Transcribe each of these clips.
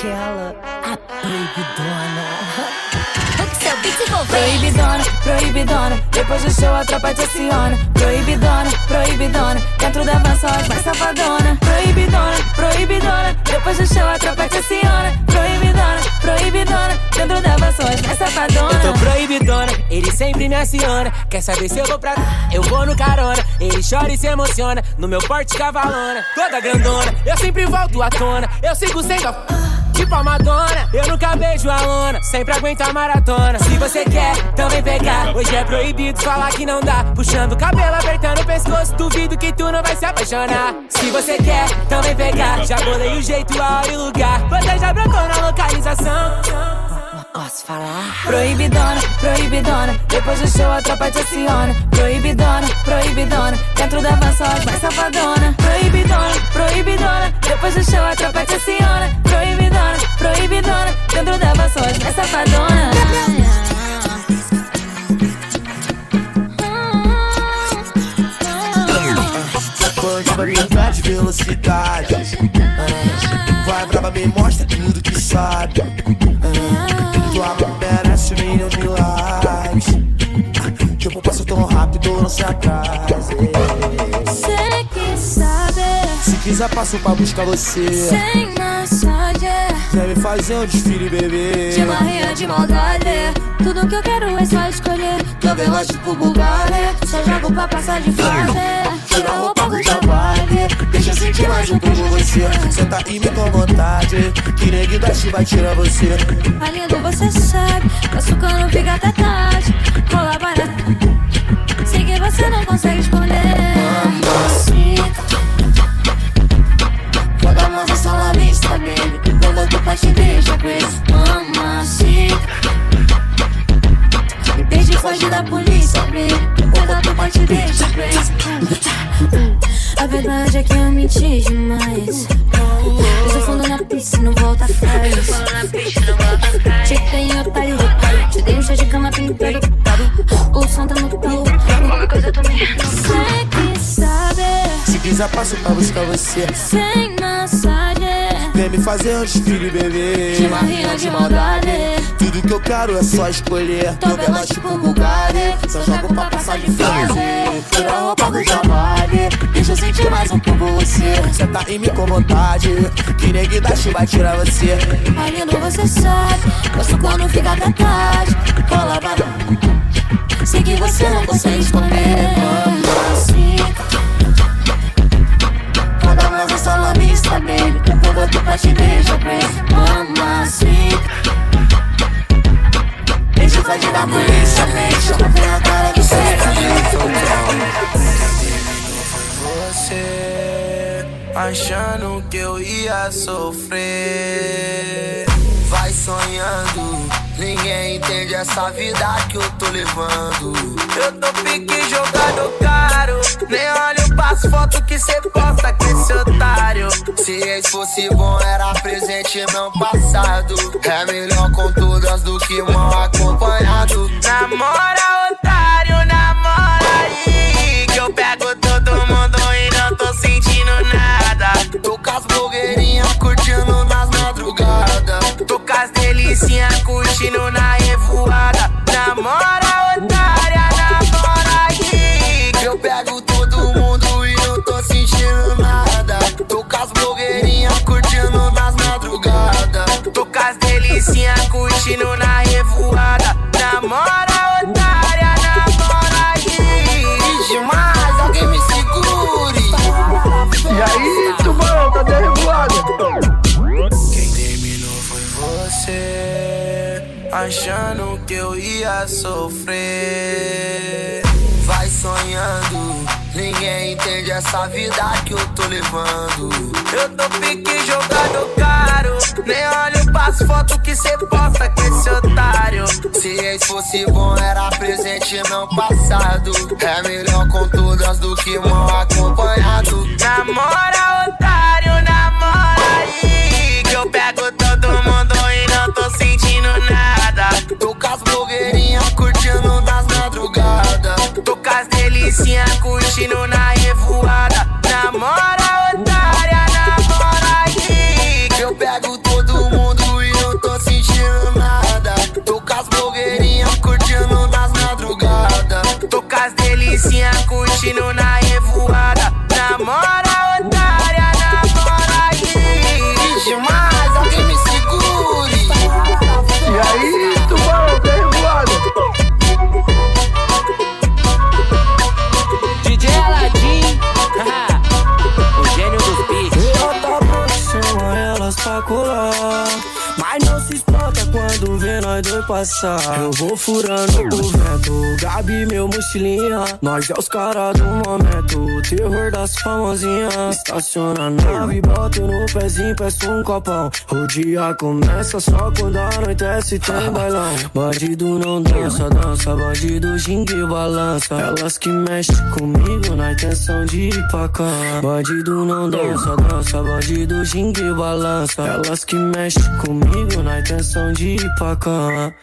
aquela, a proibidona. Proibidona, proibidona, depois do show a tropa te aciona. Proibidona, proibidona, dentro da van só as mais safadona. Proibidona, proibidona, depois do show a tropa te aciona. Proibidona, proibidona, dentro da van só as mais safadona. Eu tô proibidona, ele sempre me aciona. Quer saber se eu vou pra eu vou no carona. Ele chora e se emociona, no meu porte cavalona. Toda grandona, eu sempre volto à tona. Eu sigo sendo a tipo a Madonna. Eu nunca beijo a lona, sempre aguento a maratona. Se você quer, então vem pegar. Hoje é proibido falar que não dá. Puxando o cabelo, apertando o pescoço, duvido que tu não vai se apaixonar. Se você quer, então vem pegar. Já bolei o jeito, a hora e o lugar. Você já brotou na localização. Posso falar? Proibidona, proibidona. Depois do show a tropa te aciona. Proibidona, proibidona. Dentro da van só as mais safadona. Proibidona, proibidona. Depois do show a tropa te aciona. Proibidona, proibidona. Dentro da van só as mais safadona. Quantidade de velocidade Vai brava, me mostra tudo que sabe tua merece um milhão de likes. Tipo, passo tão rápido, não se atrase. Cê que sabe. Se quiser, passo pra buscar você. Sem massagem. Quer me fazer um desfile, bebê? De barriga de maldade. Tudo que eu quero é só escolher. Tô veloz tipo Bulgari. Só jogo pra passar de fase. Tira a roupa do trabalho. Deixa eu sentir mais junto com você. Senta e me com vontade. Que neguinho da vai tirar você. Alindo, você sabe. O açúcar não fica até tarde. Rola barato. Sei que você não consegue esconder. Mamacita. Joga a mão na vista, baby. Quando tô pra te deixar preso. Mamacita. Desde foge da polícia, baby. Quando tô pra te deixar preso. A verdade é que eu menti demais. Pisa fundo na pista, não volta atrás. Te tem otário, te dei um chá de cama pintado. O som tá no pau. Qualquer coisa eu tô me Sei que sabe. Se quiser, passo pra buscar você. Sem massagem. Vem me fazer um desfile, bebê. De barriga de maldade. Tudo que eu quero é só escolher. Tô veloz tipo Bulgari. Só jogo pra passar de fase. Tira a roupa do trabalho. Deixa eu sentir mais um pouco você. Senta em mim com vontade. Que negue da chuva tirar você. Ai, lindo, você sabe. Gosto quando fica até tarde. Rola barulho. Sei que você não consegue esconder. Mamacita. Cada mais é salamista, baby. Eu tô pra te beijar, preso. Mamacita. Deixa eu fazer da polícia, deixa eu ver a cara do Você achando que eu ia sofrer. Vai sonhando, ninguém entende essa vida que eu tô levando. Eu tô pique jogado caro, nem olho pras fotos que cê posta com esse otário. Se esse fosse bom, era presente não passado. É melhor com todas do que mal acompanhado. Namora, otário, namora aí. Que eu pego todo mundo e não tô sentindo nada. Tô com as blogueirinhas as delicinhas curtindo na revoada. Namora, otária, namora aí. Que eu pego todo mundo e não tô sentindo nada. Tô com as blogueirinhas curtindo nas madrugadas. Tô com as delicinhas curtindo na revoada. Ia sofrer. Vai sonhando, ninguém entende essa vida que eu tô levando. Eu tô pique jogado caro, nem olho pras fotos que cê posta com esse otário. Se esse fosse bom, era presente não passado. É melhor com todas do que mal acompanhado. Namora, otário, namora aí. Que eu pego todo mundo e não tô sentindo nada. mocinha curtindo na revoada. Namora, otária, namora aqui. Que eu pego todo mundo e não tô sentindo nada. Tô com as blogueirinhas curtindo nas madrugadas. Tô com as delicinhas curtindo na produção, elas pra colar. Mas não se espanta quando vê nós dois passar. Eu vou furando o vento, Gabi, meu mochilinha. Nós é os caras do momento, o terror das famosinhas. Estaciona a nave, boto no pezinho, peço um copão. O dia começa só quando anoitece tem bailão. Bandido não dança, dança, bandido gingue e balança. Elas que mexem comigo na intenção de ir pra cama. Bandido não dança, dança, bandido gingue e balança. Elas que mexem comigo na intenção de ir pra cama.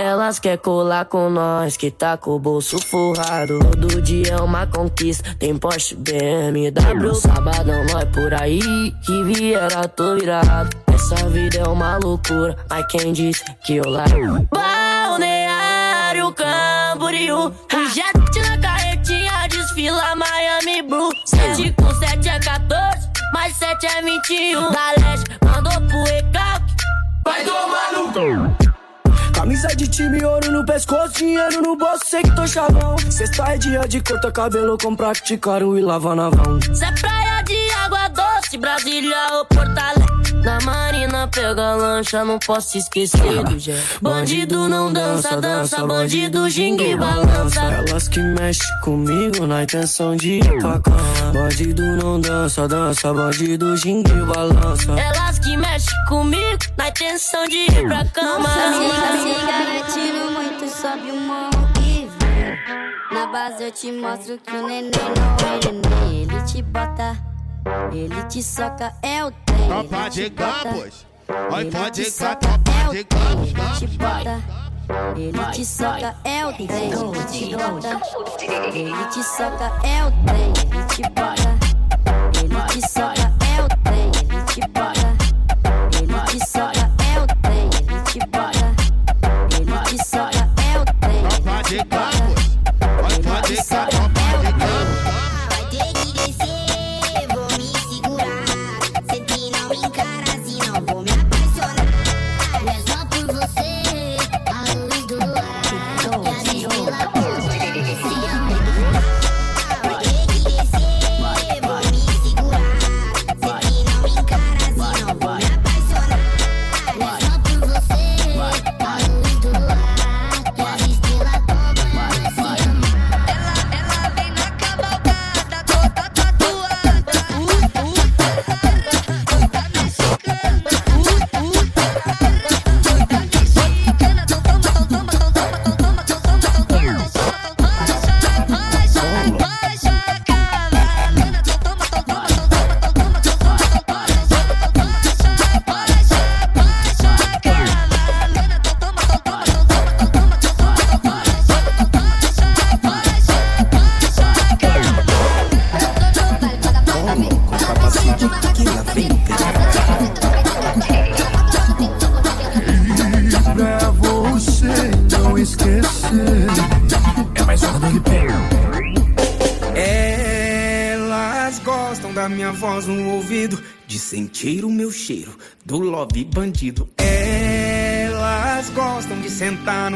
Elas quer colar com nós, que tá com o bolso forrado. Todo dia é uma conquista, tem Porsche, BMW. Sabadão nós por aí, que viera tô virado. Essa vida é uma loucura, mas quem disse que eu largo? Balneário Camboriú, o jet na carretinha desfila Miami Blue. 7 com 7 é 14, mais 7 é 21. Da leste, mandou pro recalque. Vai tomar no Camisa de time, ouro no pescoço, dinheiro no bolso, sei que tô chavão. Sexta é dia de cortar cabelo com praticaram e lava na vão. Cê é praia de água doce, Brasília ou Porto Alegre. Na marina pega lancha, não posso esquecer do jet. Bandido não dança, dança, bandido gingue e balança. Elas que mexem comigo na intenção de ir pra cama. Bandido não dança, dança, bandido gingue e balança. Elas que mexem comigo na intenção de ir pra cama. Se sobe o morro e vem. Na base eu te mostro que o neném não é neném. Ele te bota, ele te soca, é o trem. Tropa de campos. Oi, pode cá, soca, tropa é o de campos, Ele te bota, ele te soca, é o trem. Ele te bota, ele te soca, é o trem. Ele te bota, ele te soca, é o trem. Ele te bota,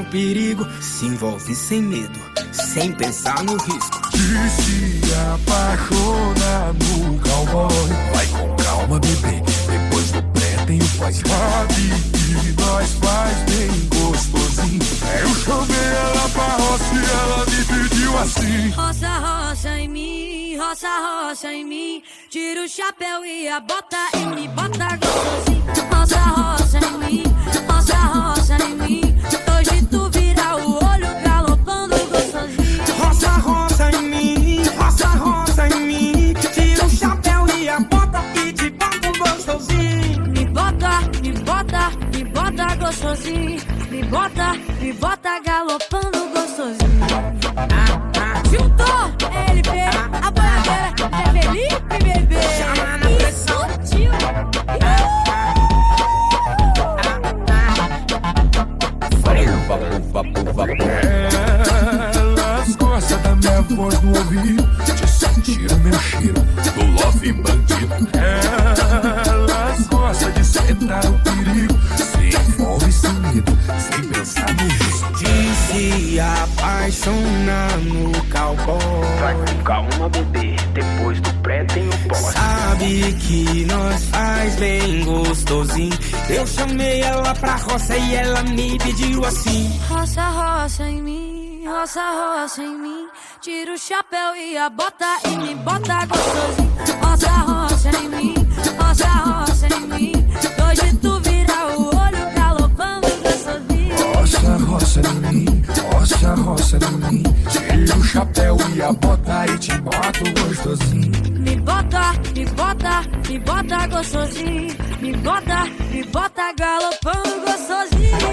perigo, se envolve sem medo, sem pensar no risco. E se apaixona no cowboy. Vai com calma, bebê. Depois do pré tem o pós. Sabe que nós faz bem gostosinho. Eu chamei ela pra roça e ela me pediu assim. Roça, roça em mim, roça, roça em mim. Tira o chapéu e a bota bota, me bota galopando chamei ela pra roça e ela me pediu assim. Roça, roça em mim, roça, roça em mim. Tira o chapéu e a bota e me bota gostosinho. Roça, roça em mim, roça, roça em mim. Hoje tu vira o olho galopando gostosinho. Roça, roça em mim, roça, roça em mim. Tira o chapéu e a bota e te boto gostosinho. Me bota, me bota, me bota gostosinho. Me bota, me bota galopando gostosinho.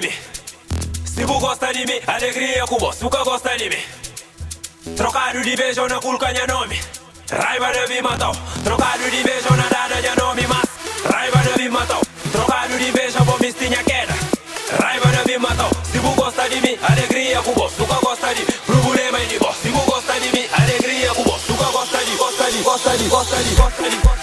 De mim. Se vous gosta de mim, alegria com o suca gosta de mim. Trocado de beijo na culcanha nome. Raiva de me matou. Trocado de beijo na dada de nome, mas raiva de me matou. Trocado de beijo vou me estinha queda. Raiva de me matou. Vous gosta de mim, alegria com o suca gosta de mim. Problema de vós. Se vous gosta de mim, alegria com o suca gosta de gosta de gosta de gosta de gosta de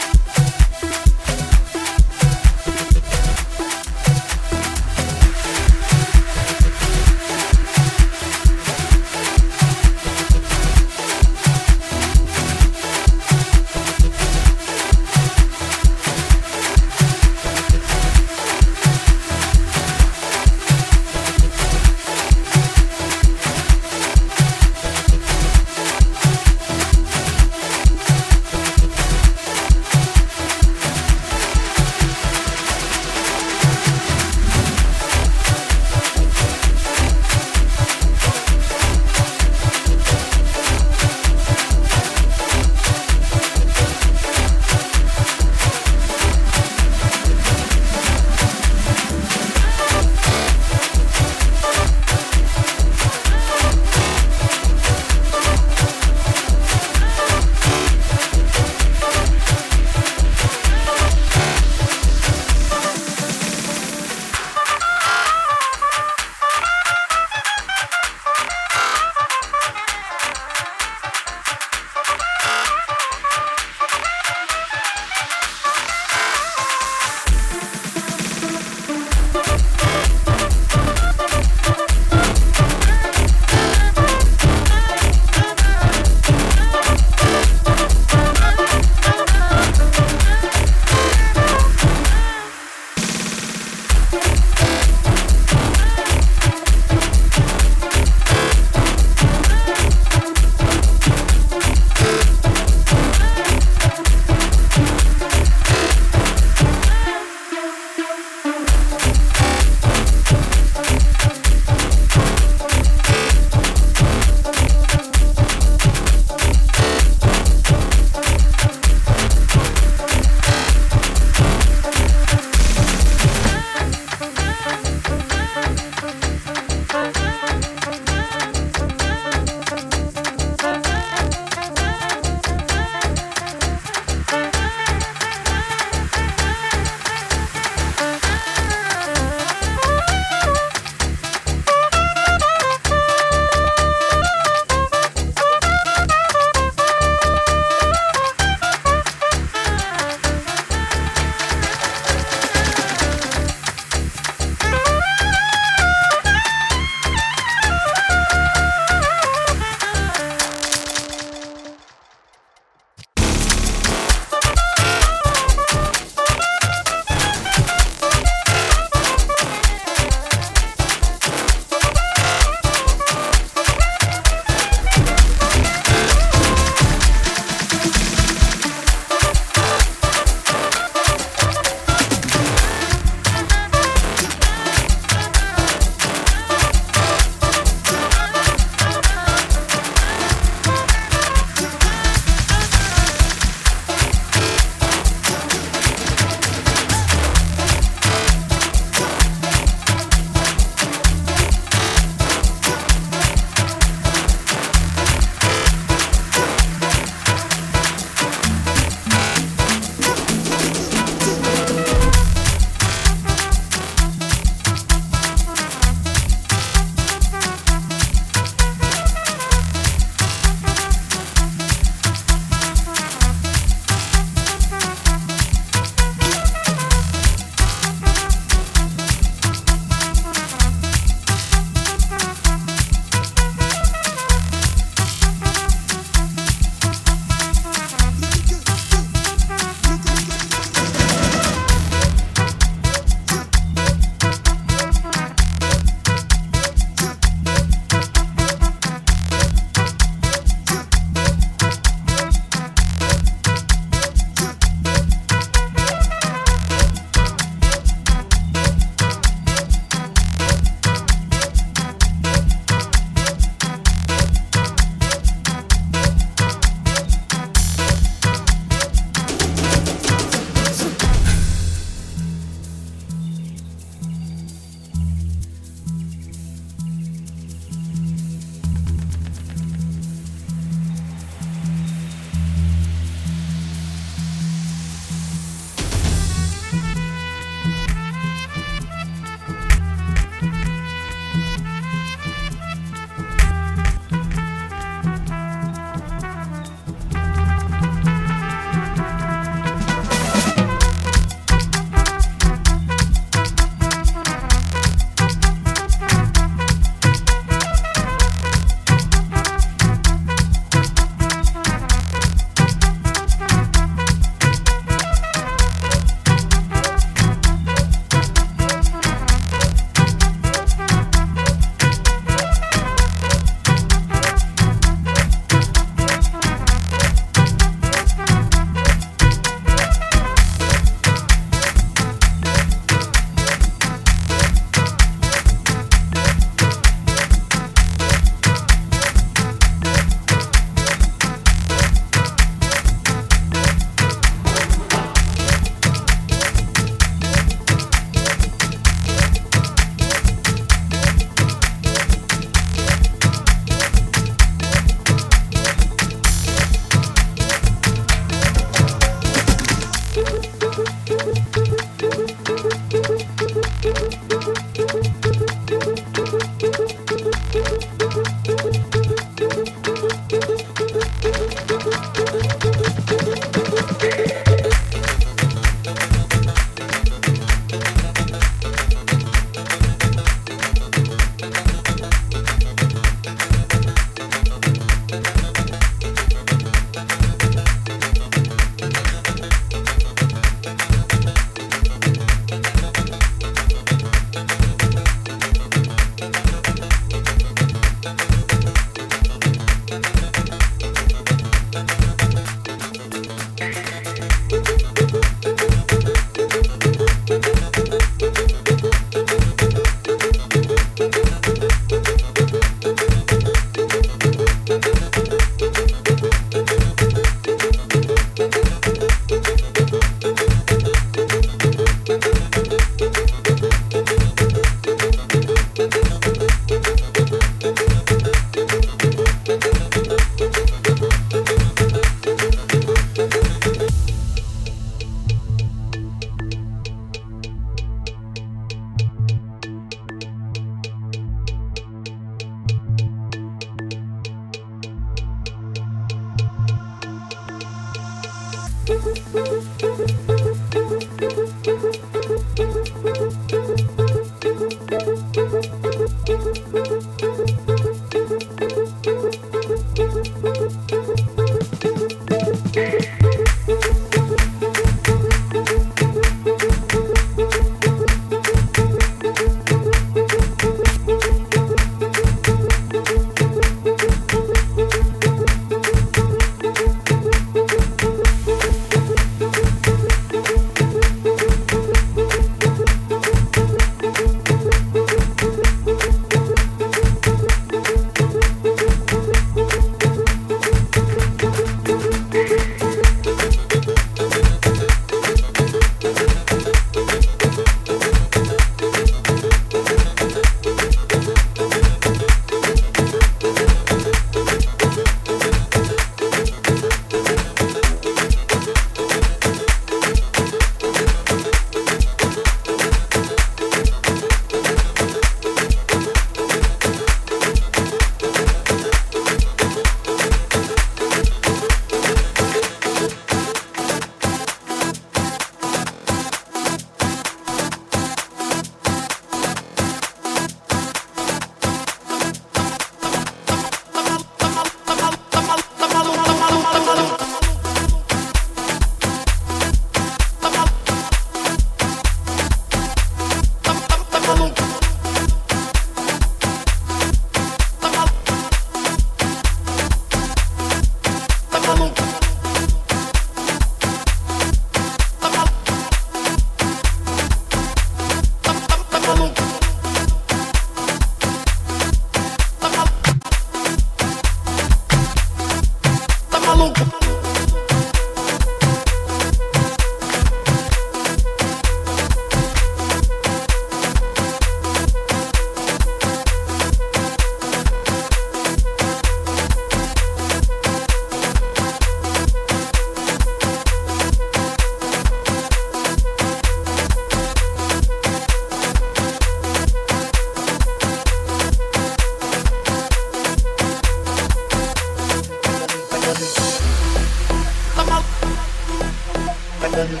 Thank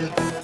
you.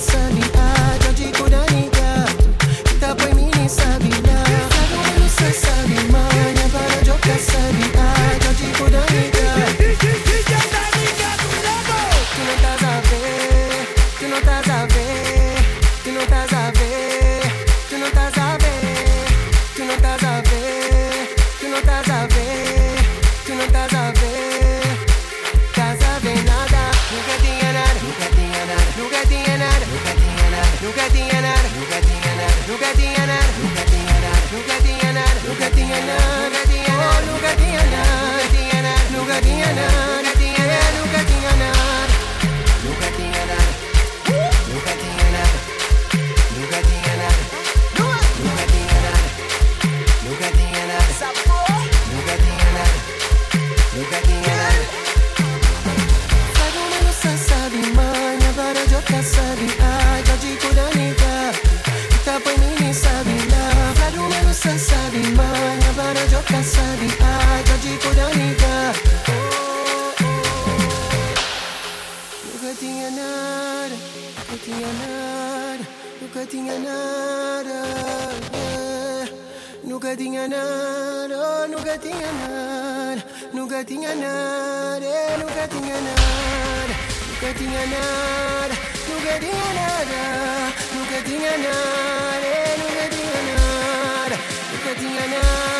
sunny nunca tinha nada, nunca tinha nada, nunca tinha nada, nunca tinha nada, nunca tinha nada, nunca tinha nada, nunca tinha nada.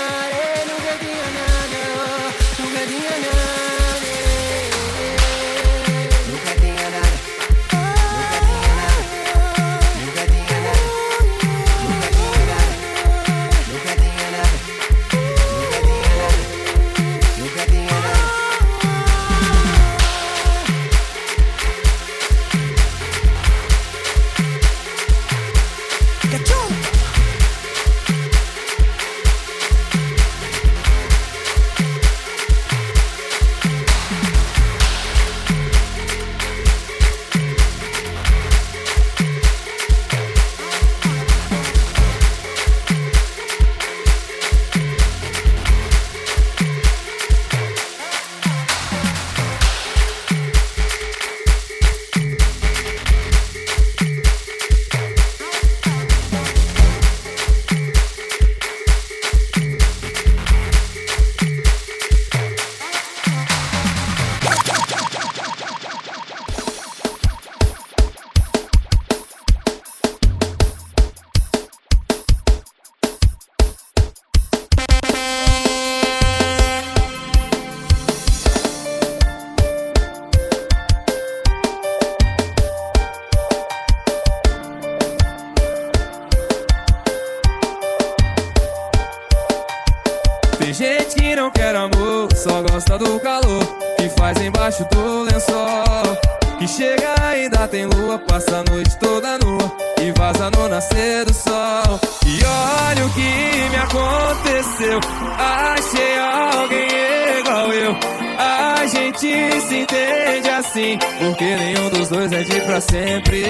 Gente se entende assim, porque nenhum dos dois é de pra sempre.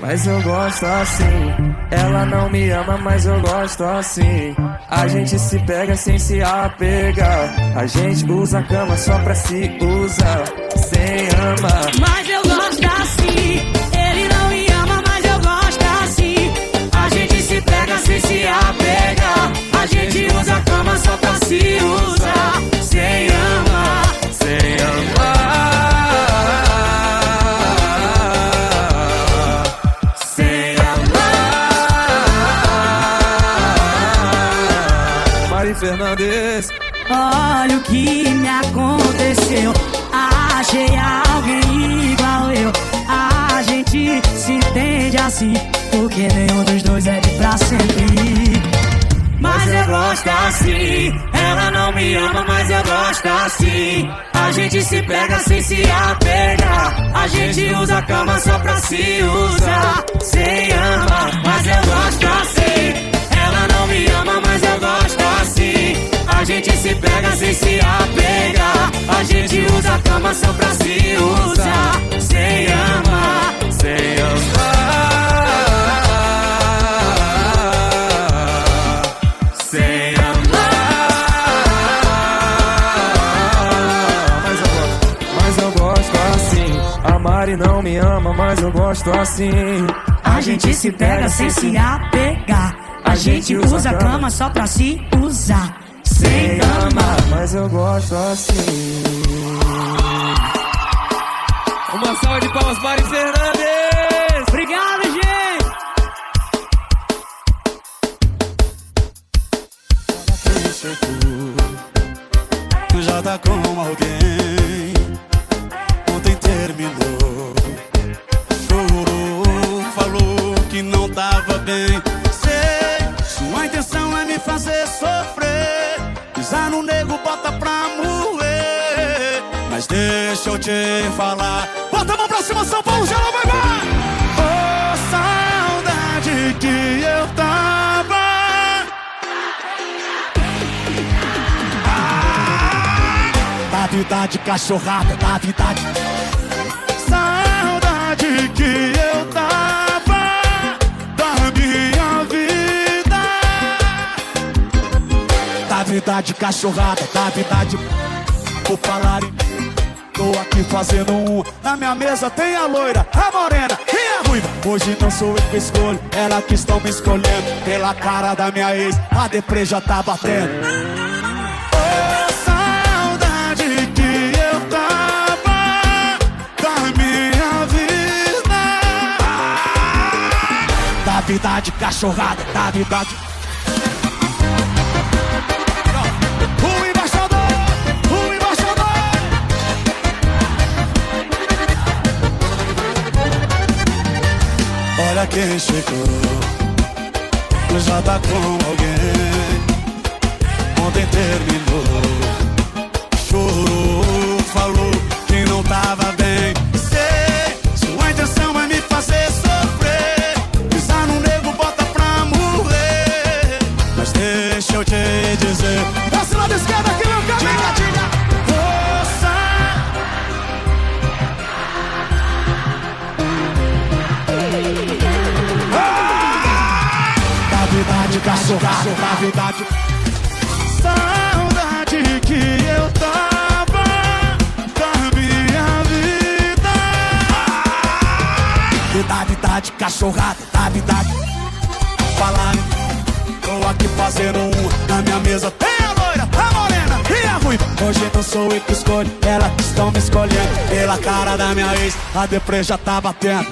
Mas eu gosto assim. Ela não me ama, mas eu gosto assim. A gente se pega sem se apegar. A gente usa a cama só pra se usar, sem amar. Mas eu gosto assim. Ele não me ama, mas eu gosto assim. A gente se pega sem se apegar. A gente usa a cama só pra se usar, Olha o que me aconteceu. Achei alguém igual eu. A gente se entende assim. Porque nenhum dos dois é de pra sempre. Mas eu gosto assim. Ela não me ama, mas eu gosto assim. A gente se pega sem se apegar. A gente usa a cama só pra se usar. Sem amar, mas eu gosto assim. Ela não me ama, A gente se pega sem se apegar. A gente usa a cama só pra se usar. Sem amar, Sem amar. sem amar. Mas eu gosto, mas eu gosto assim. A Mari não me ama, mas eu gosto assim. A gente se pega sem se apegar. A gente usa a cama só pra se usar. Sem amar. Mas eu gosto assim. Uma salva de palmas, Mari Fernandes! Obrigado, gente! Tu já tá com alguém Ontem terminou Chorou, falou que não tava bem Sei, sua intenção é me fazer sofrer No nego, bota pra moer. Mas deixa eu te falar. Bota a mão pra cima, São Paulo, geral vai vai Oh, saudade que eu tava. Da vida de cachorrada, da vida de vida de cachorrada, da vida de Por falar em Tô aqui fazendo um Na minha mesa tem a loira, a morena e a ruiva. Hoje não sou eu que escolho Ela que estão me escolhendo. Pela cara da minha ex A deprê já tá batendo. Oh, saudade que eu tava Da minha vida. Da vida de cachorrada Da vida de Quem chegou. Já tá com alguém. Ontem terminou. Chorou, a já tá batendo.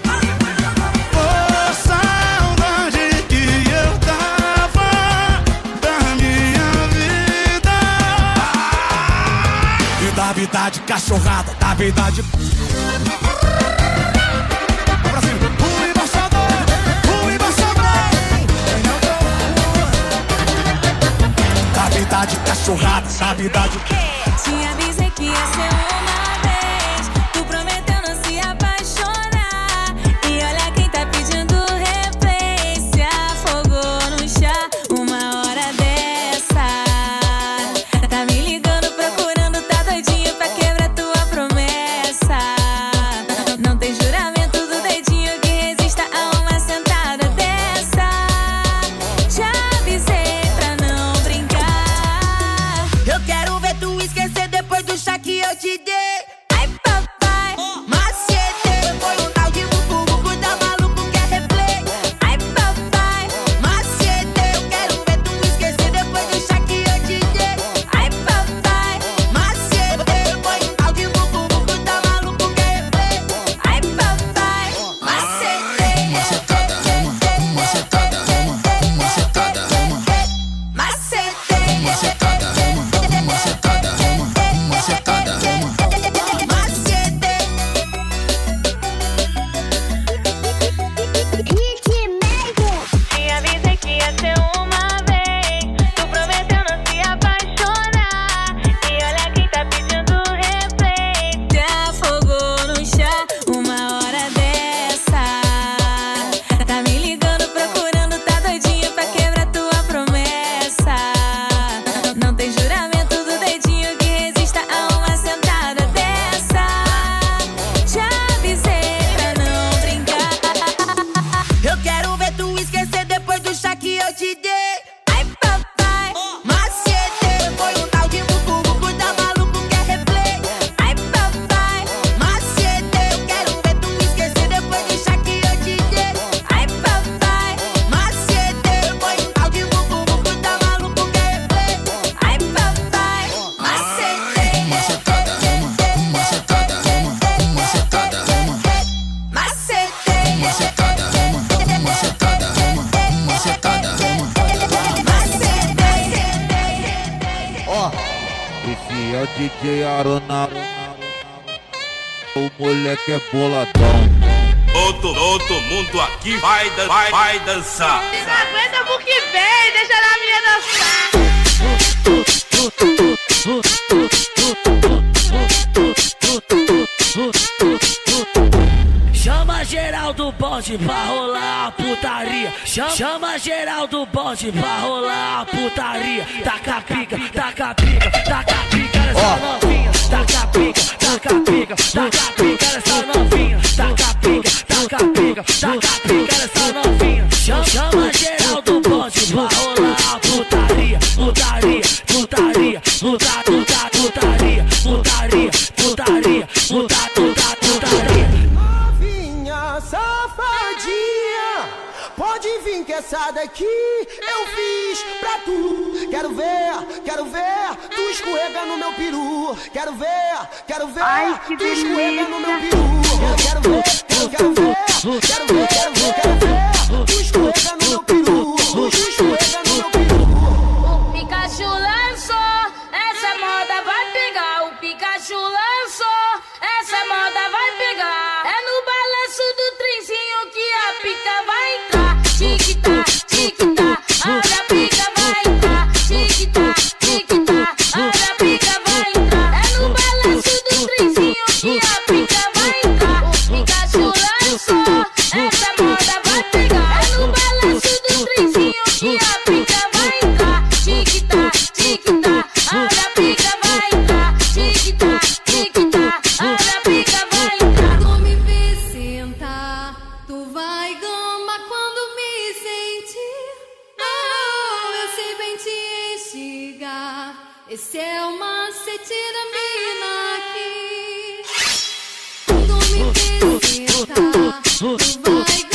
Oh, saudade que eu tava da minha vida. E da verdade cachorrada, da verdade. O embaixador, o embaixador, Da verdade cachorrada, da verdade. que é boladão. Todo, todo mundo aqui vai, dan vai, vai dançar. Vocês não aguentam que vem, deixa a menina dançar. Chama Geraldo bonde pra rolar a putaria. Chama, chama geral bonde pra rolar a putaria. Taca a pica, taca a pica, taca a pica nessa oh taca pica, taca pica, taca pica nessa novinha, taca pica, taca pica, taca pica nessa novinha. Chama, chama geral do bonde, vai rolar a putaria, putaria, putaria, putaria, putaria. palhaçada é que eu fiz pra tu. Quero ver, quero ver, tu escorrega no meu peru. Quero ver, quero ver, Ai, que tu escorrega no meu peru. Quero, quero ver, quero ver, quero ver, quero ver. Vai,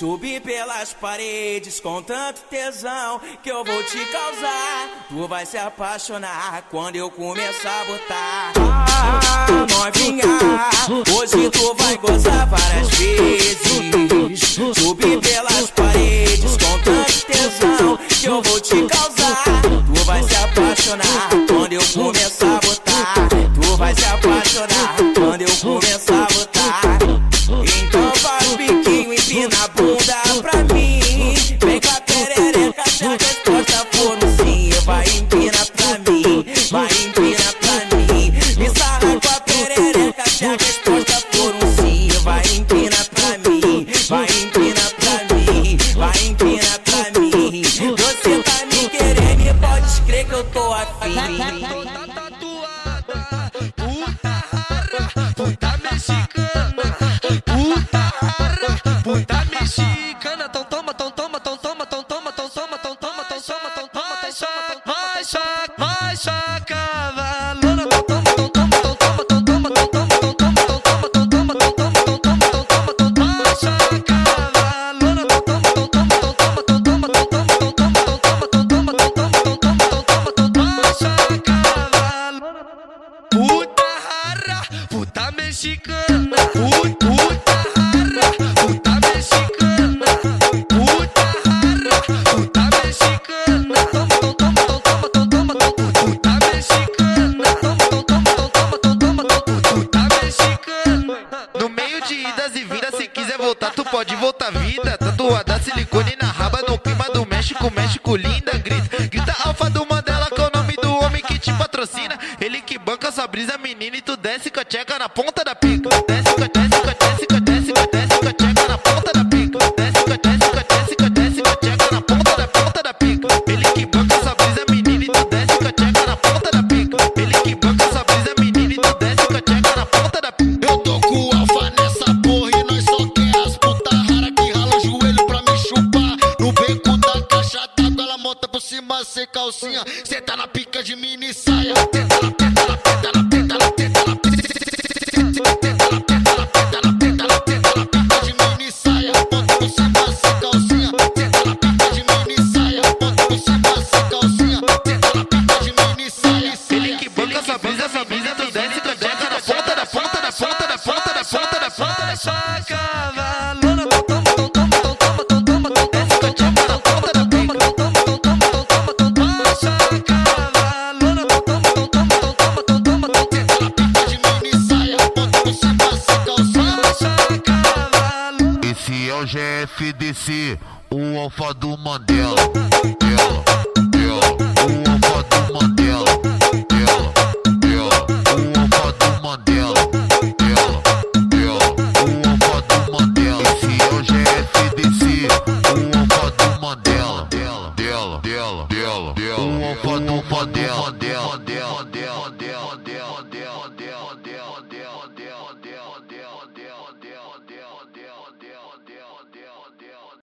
Subir pelas paredes com tanto tesão que eu vou te causar. Tu vai se apaixonar quando eu começar a botar. Ah, novinha, hoje tu vai gozar várias vezes. Subir pelas paredes com tanto tesão que eu vou te causar. Tu vai se apaixonar quando eu começar a botar. Tu vai se apaixonar quando eu começar a botar. tú.